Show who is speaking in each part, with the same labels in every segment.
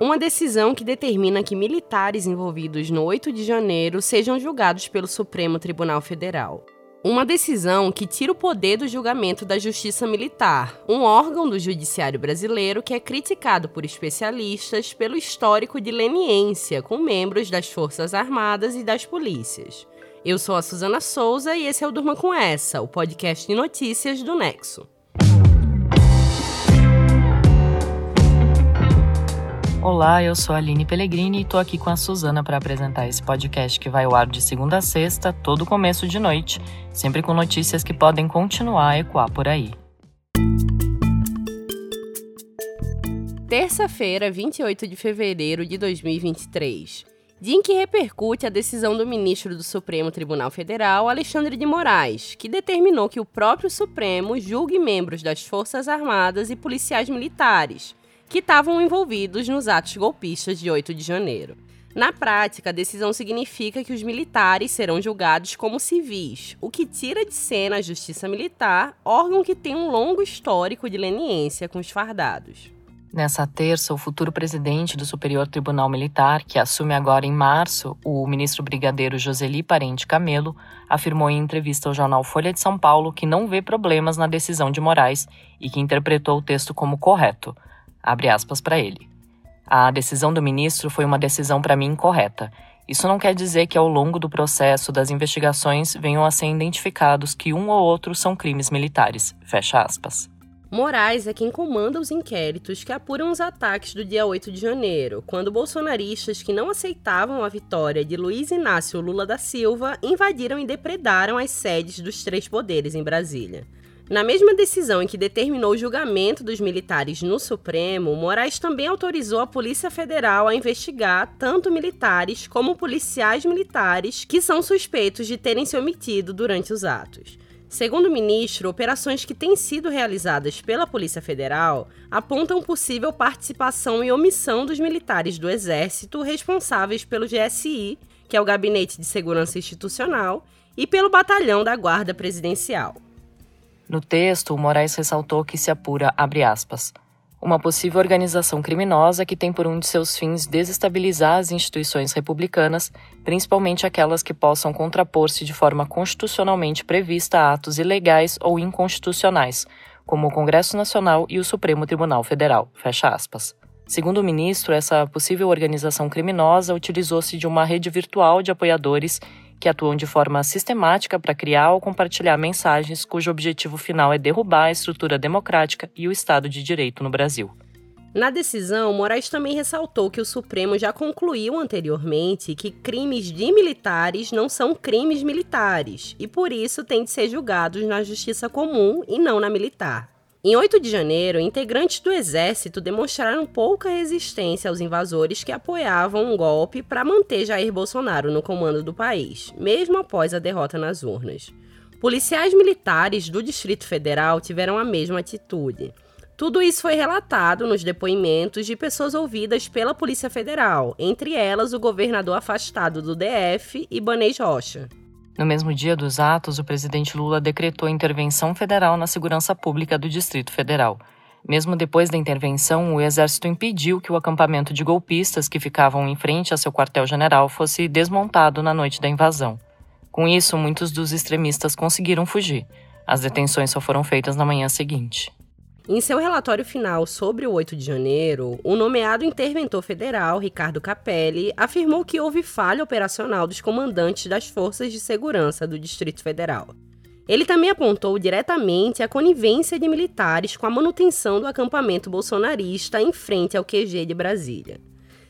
Speaker 1: Uma decisão que determina que militares envolvidos no 8 de janeiro sejam julgados pelo Supremo Tribunal Federal. Uma decisão que tira o poder do julgamento da Justiça Militar, um órgão do judiciário brasileiro que é criticado por especialistas pelo histórico de leniência com membros das Forças Armadas e das polícias. Eu sou a Suzana Souza e esse é o Durma com Essa, o podcast de notícias do Nexo.
Speaker 2: Olá, eu sou a Aline Pellegrini e estou aqui com a Suzana para apresentar esse podcast que vai ao ar de segunda a sexta, todo começo de noite, sempre com notícias que podem continuar a ecoar por aí.
Speaker 1: Terça-feira, 28 de fevereiro de 2023. Dia em que repercute a decisão do ministro do Supremo Tribunal Federal, Alexandre de Moraes, que determinou que o próprio Supremo julgue membros das Forças Armadas e policiais militares que estavam envolvidos nos atos golpistas de 8 de janeiro. Na prática, a decisão significa que os militares serão julgados como civis, o que tira de cena a Justiça Militar, órgão que tem um longo histórico de leniência com os fardados.
Speaker 2: Nessa terça, o futuro presidente do Superior Tribunal Militar, que assume agora em março, o ministro brigadeiro Joseli Parente Camelo, afirmou em entrevista ao jornal Folha de São Paulo que não vê problemas na decisão de Moraes e que interpretou o texto como correto. Abre aspas para ele. A decisão do ministro foi uma decisão para mim incorreta. Isso não quer dizer que ao longo do processo das investigações venham a ser identificados que um ou outro são crimes militares. Fecha aspas.
Speaker 1: Moraes é quem comanda os inquéritos que apuram os ataques do dia 8 de janeiro, quando bolsonaristas que não aceitavam a vitória de Luiz Inácio Lula da Silva invadiram e depredaram as sedes dos três poderes em Brasília. Na mesma decisão em que determinou o julgamento dos militares no Supremo, Moraes também autorizou a Polícia Federal a investigar tanto militares como policiais militares que são suspeitos de terem se omitido durante os atos. Segundo o ministro, operações que têm sido realizadas pela Polícia Federal apontam possível participação e omissão dos militares do Exército responsáveis pelo GSI, que é o Gabinete de Segurança Institucional, e pelo Batalhão da Guarda Presidencial.
Speaker 2: No texto, o Moraes ressaltou que se apura, abre aspas, uma possível organização criminosa que tem por um de seus fins desestabilizar as instituições republicanas, principalmente aquelas que possam contrapor-se de forma constitucionalmente prevista a atos ilegais ou inconstitucionais, como o Congresso Nacional e o Supremo Tribunal Federal. Fecha aspas. Segundo o ministro, essa possível organização criminosa utilizou-se de uma rede virtual de apoiadores que atuam de forma sistemática para criar ou compartilhar mensagens cujo objetivo final é derrubar a estrutura democrática e o Estado de Direito no Brasil.
Speaker 1: Na decisão, Moraes também ressaltou que o Supremo já concluiu anteriormente que crimes de militares não são crimes militares e, por isso, têm de ser julgados na justiça comum e não na militar. Em 8 de janeiro, integrantes do exército demonstraram pouca resistência aos invasores que apoiavam um golpe para manter Jair Bolsonaro no comando do país, mesmo após a derrota nas urnas. Policiais militares do Distrito Federal tiveram a mesma atitude. Tudo isso foi relatado nos depoimentos de pessoas ouvidas pela Polícia Federal, entre elas o governador afastado do DF, Ibanez Rocha.
Speaker 2: No mesmo dia dos atos, o presidente Lula decretou intervenção federal na segurança pública do Distrito Federal. Mesmo depois da intervenção, o exército impediu que o acampamento de golpistas que ficavam em frente a seu quartel-general fosse desmontado na noite da invasão. Com isso, muitos dos extremistas conseguiram fugir. As detenções só foram feitas na manhã seguinte.
Speaker 1: Em seu relatório final sobre o 8 de janeiro, o nomeado interventor federal, Ricardo Capelli, afirmou que houve falha operacional dos comandantes das forças de segurança do Distrito Federal. Ele também apontou diretamente a conivência de militares com a manutenção do acampamento bolsonarista em frente ao QG de Brasília.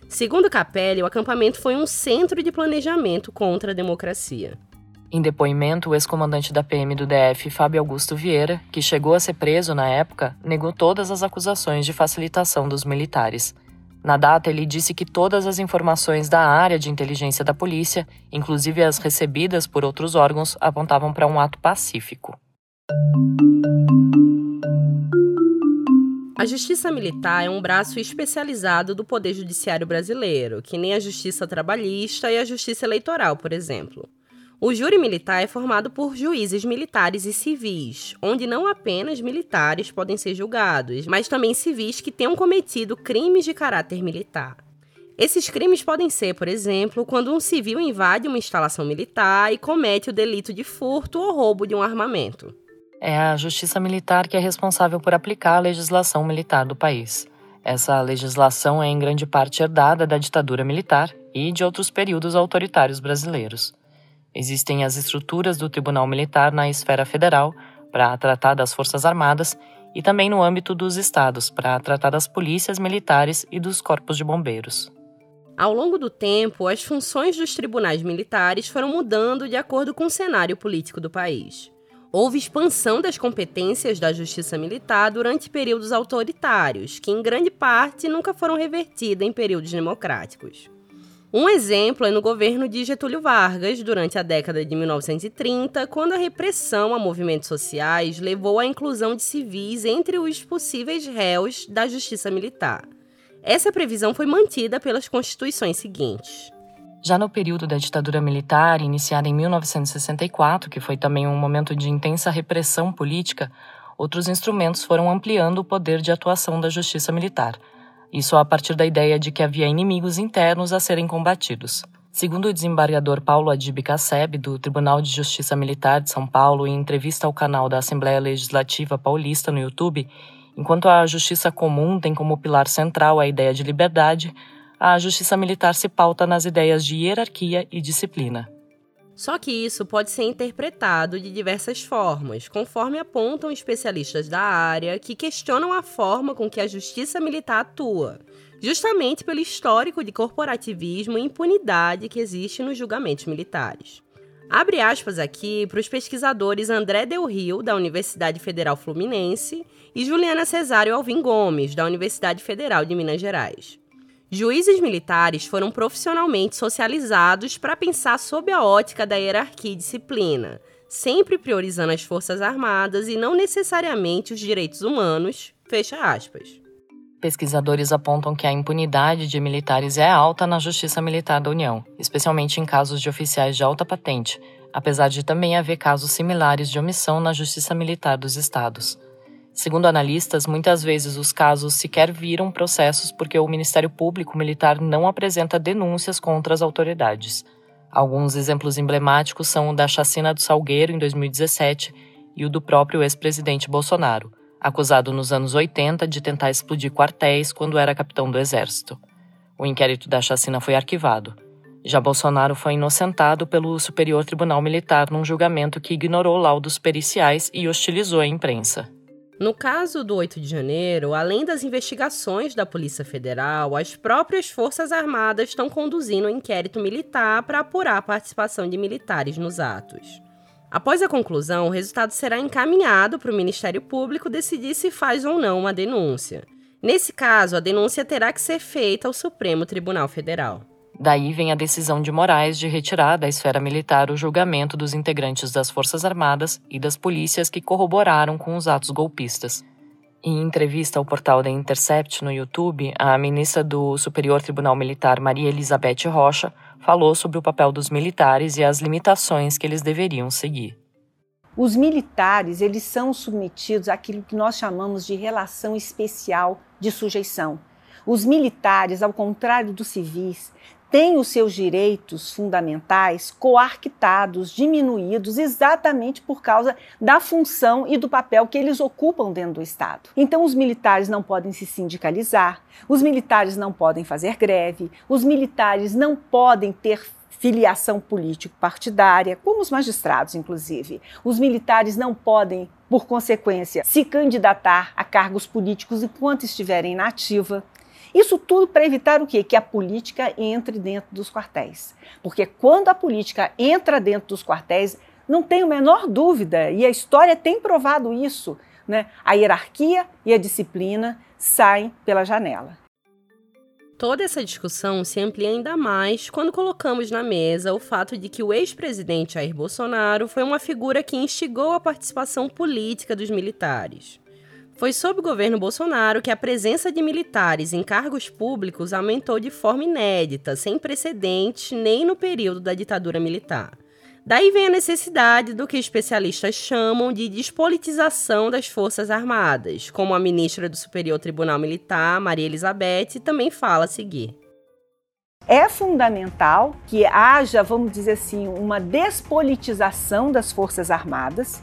Speaker 1: Segundo Capelli, o acampamento foi um centro de planejamento contra a democracia.
Speaker 2: Em depoimento, o ex-comandante da PM do DF, Fábio Augusto Vieira, que chegou a ser preso na época, negou todas as acusações de facilitação dos militares. Na data, ele disse que todas as informações da área de inteligência da polícia, inclusive as recebidas por outros órgãos, apontavam para um ato pacífico.
Speaker 1: A Justiça Militar é um braço especializado do Poder Judiciário brasileiro, que nem a Justiça Trabalhista e a Justiça Eleitoral, por exemplo. O júri militar é formado por juízes militares e civis, onde não apenas militares podem ser julgados, mas também civis que tenham cometido crimes de caráter militar. Esses crimes podem ser, por exemplo, quando um civil invade uma instalação militar e comete o delito de furto ou roubo de um armamento.
Speaker 2: É a Justiça Militar que é responsável por aplicar a legislação militar do país. Essa legislação é em grande parte herdada da ditadura militar e de outros períodos autoritários brasileiros. Existem as estruturas do Tribunal Militar na esfera federal para tratar das Forças Armadas e também no âmbito dos estados para tratar das polícias militares e dos corpos de bombeiros.
Speaker 1: Ao longo do tempo, as funções dos tribunais militares foram mudando de acordo com o cenário político do país. Houve expansão das competências da justiça militar durante períodos autoritários, que em grande parte nunca foram revertidas em períodos democráticos. Um exemplo é no governo de Getúlio Vargas, durante a década de 1930, quando a repressão a movimentos sociais levou à inclusão de civis entre os possíveis réus da justiça militar. Essa previsão foi mantida pelas constituições seguintes.
Speaker 2: Já no período da ditadura militar, iniciada em 1964, que foi também um momento de intensa repressão política, outros instrumentos foram ampliando o poder de atuação da justiça militar isso a partir da ideia de que havia inimigos internos a serem combatidos. Segundo o desembargador Paulo Adib Casseb, do Tribunal de Justiça Militar de São Paulo, em entrevista ao canal da Assembleia Legislativa Paulista no YouTube, enquanto a justiça comum tem como pilar central a ideia de liberdade, a justiça militar se pauta nas ideias de hierarquia e disciplina.
Speaker 1: Só que isso pode ser interpretado de diversas formas, conforme apontam especialistas da área que questionam a forma com que a justiça militar atua, justamente pelo histórico de corporativismo e impunidade que existe nos julgamentos militares. Abre aspas aqui para os pesquisadores André Del Rio, da Universidade Federal Fluminense, e Juliana Cesário Alvim Gomes, da Universidade Federal de Minas Gerais. Juízes militares foram profissionalmente socializados para pensar sob a ótica da hierarquia e disciplina, sempre priorizando as forças armadas e não necessariamente os direitos humanos. Fecha aspas.
Speaker 2: Pesquisadores apontam que a impunidade de militares é alta na Justiça Militar da União, especialmente em casos de oficiais de alta patente, apesar de também haver casos similares de omissão na Justiça Militar dos Estados. Segundo analistas, muitas vezes os casos sequer viram processos porque o Ministério Público Militar não apresenta denúncias contra as autoridades. Alguns exemplos emblemáticos são o da chacina do Salgueiro em 2017 e o do próprio ex-presidente Bolsonaro, acusado nos anos 80 de tentar explodir quartéis quando era capitão do Exército. O inquérito da chacina foi arquivado. Já Bolsonaro foi inocentado pelo Superior Tribunal Militar num julgamento que ignorou laudos periciais e hostilizou a imprensa.
Speaker 1: No caso do 8 de janeiro, além das investigações da Polícia Federal, as próprias Forças Armadas estão conduzindo um inquérito militar para apurar a participação de militares nos atos. Após a conclusão, o resultado será encaminhado para o Ministério Público decidir se faz ou não uma denúncia. Nesse caso, a denúncia terá que ser feita ao Supremo Tribunal Federal.
Speaker 2: Daí vem a decisão de Moraes de retirar da esfera militar o julgamento dos integrantes das Forças Armadas e das polícias que corroboraram com os atos golpistas. Em entrevista ao portal The Intercept no YouTube, a ministra do Superior Tribunal Militar, Maria Elizabeth Rocha, falou sobre o papel dos militares e as limitações que eles deveriam seguir.
Speaker 3: Os militares, eles são submetidos àquilo que nós chamamos de relação especial de sujeição. Os militares, ao contrário dos civis, têm os seus direitos fundamentais coarquitados, diminuídos, exatamente por causa da função e do papel que eles ocupam dentro do Estado. Então, os militares não podem se sindicalizar, os militares não podem fazer greve, os militares não podem ter filiação político-partidária, como os magistrados, inclusive. Os militares não podem, por consequência, se candidatar a cargos políticos enquanto estiverem na ativa. Isso tudo para evitar o quê? Que a política entre dentro dos quartéis. Porque quando a política entra dentro dos quartéis, não tem a menor dúvida, e a história tem provado isso, né? a hierarquia e a disciplina saem pela janela.
Speaker 1: Toda essa discussão se amplia ainda mais quando colocamos na mesa o fato de que o ex-presidente Jair Bolsonaro foi uma figura que instigou a participação política dos militares. Foi sob o governo Bolsonaro que a presença de militares em cargos públicos aumentou de forma inédita, sem precedentes nem no período da ditadura militar. Daí vem a necessidade do que especialistas chamam de despolitização das Forças Armadas, como a ministra do Superior Tribunal Militar, Maria Elizabeth, também fala a seguir.
Speaker 3: É fundamental que haja, vamos dizer assim, uma despolitização das Forças Armadas.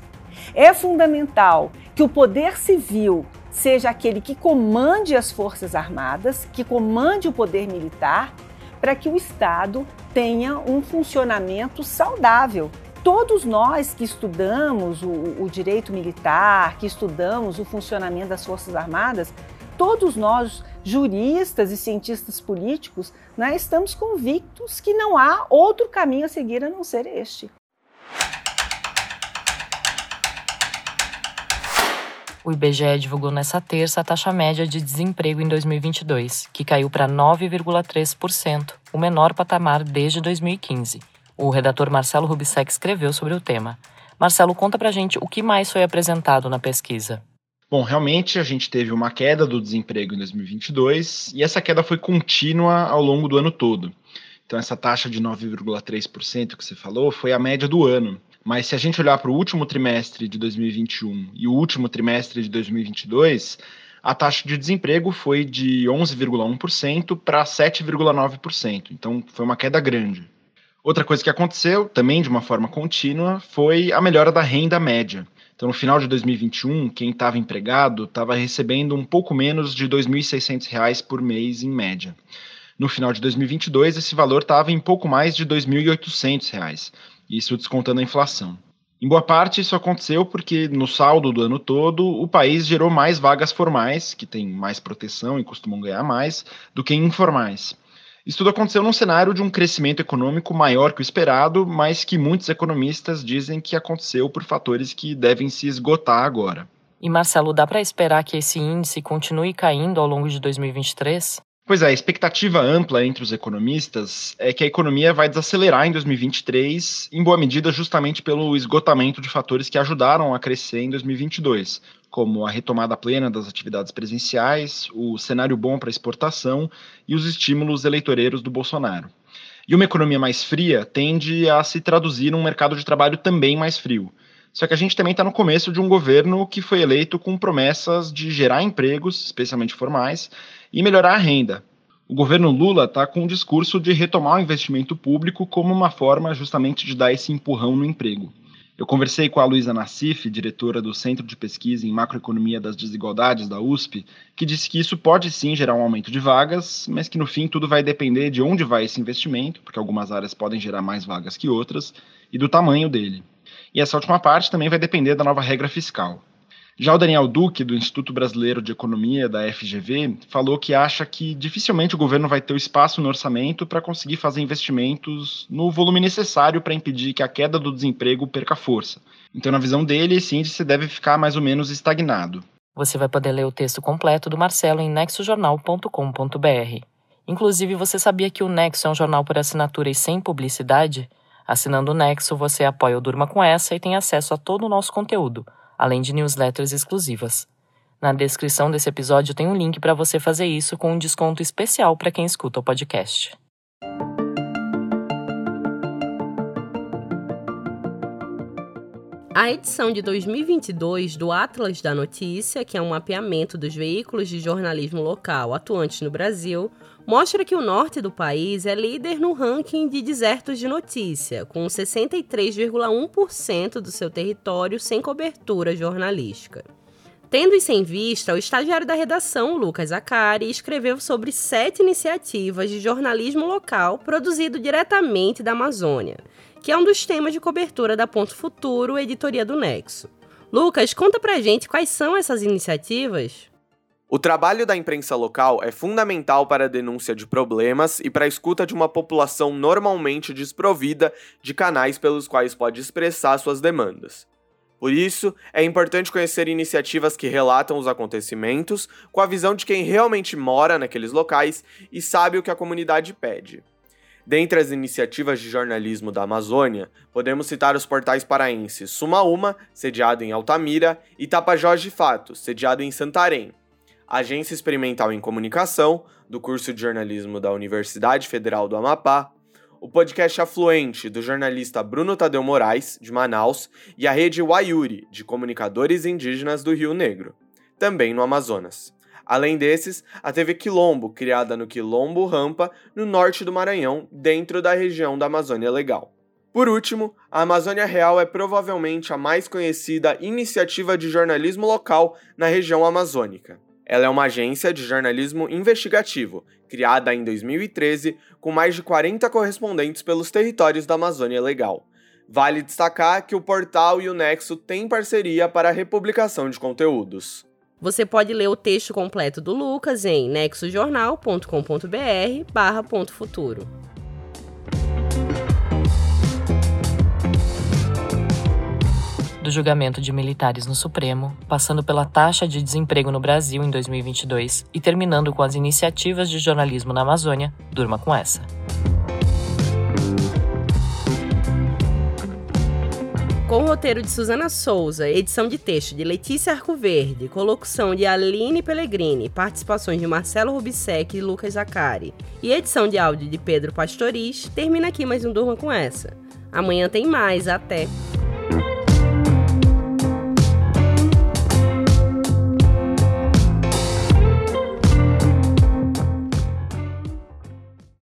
Speaker 3: É fundamental que o poder civil seja aquele que comande as Forças Armadas, que comande o poder militar para que o Estado tenha um funcionamento saudável. Todos nós que estudamos o, o, direito militar, que estudamos o funcionamento das Forças Armadas, todos nós, juristas e cientistas políticos, né, estamos convictos que não há outro caminho a seguir a não ser este.
Speaker 2: O IBGE divulgou nesta terça a taxa média de desemprego em 2022, que caiu para 9,3%, o menor patamar desde 2015. O redator Marcelo Rubissec escreveu sobre o tema. Marcelo, conta pra gente o que mais foi apresentado na pesquisa.
Speaker 4: Bom, realmente a gente teve uma queda do desemprego em 2022 e essa queda foi contínua ao longo do ano todo. Então, essa taxa de 9,3% que você falou foi a média do ano. Mas se a gente olhar para o último trimestre de 2021 e o último trimestre de 2022, a taxa de desemprego foi de 11,1% para 7,9%. Então, foi uma queda grande. Outra coisa que aconteceu, também de uma forma contínua, foi a melhora da renda média. Então, no final de 2021, quem estava empregado estava recebendo um pouco menos de R$ 2.600 por mês em média. No final de 2022, esse valor estava em pouco mais de R$ 2.800 isso descontando a inflação. Em boa parte, isso aconteceu porque, no saldo do ano todo, o país gerou mais vagas formais, que têm mais proteção e costumam ganhar mais, do que informais. Isso tudo aconteceu num cenário de um crescimento econômico maior que o esperado, mas que muitos economistas dizem que aconteceu por fatores que devem se esgotar agora.
Speaker 2: E Marcelo, dá para esperar que esse índice continue caindo ao longo de 2023?
Speaker 4: Pois é, a expectativa ampla entre os economistas é que a economia vai desacelerar em 2023, em boa medida justamente pelo esgotamento de fatores que ajudaram a crescer em 2022, como a retomada plena das atividades presenciais, o cenário bom para exportação e os estímulos eleitoreiros do Bolsonaro. E uma economia mais fria tende a se traduzir num mercado de trabalho também mais frio. Só que a gente também está no começo de um governo que foi eleito com promessas de gerar empregos, especialmente formais, e melhorar a renda. O governo Lula está com um discurso de retomar o investimento público como uma forma justamente de dar esse empurrão no emprego. Eu conversei com a Luísa Nassif, diretora do Centro de Pesquisa em Macroeconomia das Desigualdades da USP, que disse que isso pode sim gerar um aumento de vagas, mas que no fim tudo vai depender de onde vai esse investimento, porque algumas áreas podem gerar mais vagas que outras, e do tamanho dele. E essa última parte também vai depender da nova regra fiscal. Já o Daniel Duque, do Instituto Brasileiro de Economia da FGV, falou que acha que dificilmente o governo vai ter o espaço no orçamento para conseguir fazer investimentos no volume necessário para impedir que a queda do desemprego perca força. Então, na visão dele, esse índice deve ficar mais ou menos estagnado.
Speaker 2: Você vai poder ler o texto completo do Marcelo em nexojornal.com.br. Inclusive, você sabia que o Nexo é um jornal por assinatura e sem publicidade? Assinando o Nexo, você apoia o Durma com essa e tem acesso a todo o nosso conteúdo além de newsletters exclusivas. Na descrição desse episódio tem um link para você fazer isso com um desconto especial para quem escuta o podcast.
Speaker 1: A edição de 2022 do Atlas da Notícia, que é um mapeamento dos veículos de jornalismo local atuantes no Brasil, mostra que o norte do país é líder no ranking de desertos de notícia, com 63,1% do seu território sem cobertura jornalística. Tendo isso em vista, o estagiário da redação, Lucas Acari, escreveu sobre sete iniciativas de jornalismo local produzido diretamente da Amazônia, que é um dos temas de cobertura da Ponto Futuro, editoria do Nexo. Lucas, conta pra gente quais são essas iniciativas.
Speaker 5: O trabalho da imprensa local é fundamental para a denúncia de problemas e para a escuta de uma população normalmente desprovida de canais pelos quais pode expressar suas demandas. Por isso, é importante conhecer iniciativas que relatam os acontecimentos com a visão de quem realmente mora naqueles locais e sabe o que a comunidade pede. Dentre as iniciativas de jornalismo da Amazônia, podemos citar os portais paraenses Sumaúma, sediado em Altamira, e Tapajós de Fato, sediado em Santarém. Agência Experimental em Comunicação, do curso de jornalismo da Universidade Federal do Amapá, o podcast Afluente, do jornalista Bruno Tadeu Moraes, de Manaus, e a rede Wayuri, de comunicadores indígenas do Rio Negro, também no Amazonas. Além desses, a TV Quilombo, criada no Quilombo Rampa, no norte do Maranhão, dentro da região da Amazônia Legal. Por último, a Amazônia Real é provavelmente a mais conhecida iniciativa de jornalismo local na região amazônica. Ela é uma agência de jornalismo investigativo, criada em 2013, com mais de 40 correspondentes pelos territórios da Amazônia Legal. Vale destacar que o portal e o Nexo têm parceria para a republicação de conteúdos.
Speaker 1: Você pode ler o texto completo do Lucas em nexojornal.com.br barra ponto futuro.
Speaker 2: do julgamento de militares no Supremo, passando pela taxa de desemprego no Brasil em 2022 e terminando com as iniciativas de jornalismo na Amazônia, durma com essa.
Speaker 1: Com o roteiro de Suzana Souza, edição de texto de Letícia Arcoverde, colocução de Aline Pellegrini, participações de Marcelo Rubissec e Lucas Zacari, e edição de áudio de Pedro Pastoriz, termina aqui mais um Durma com essa. Amanhã tem mais, até!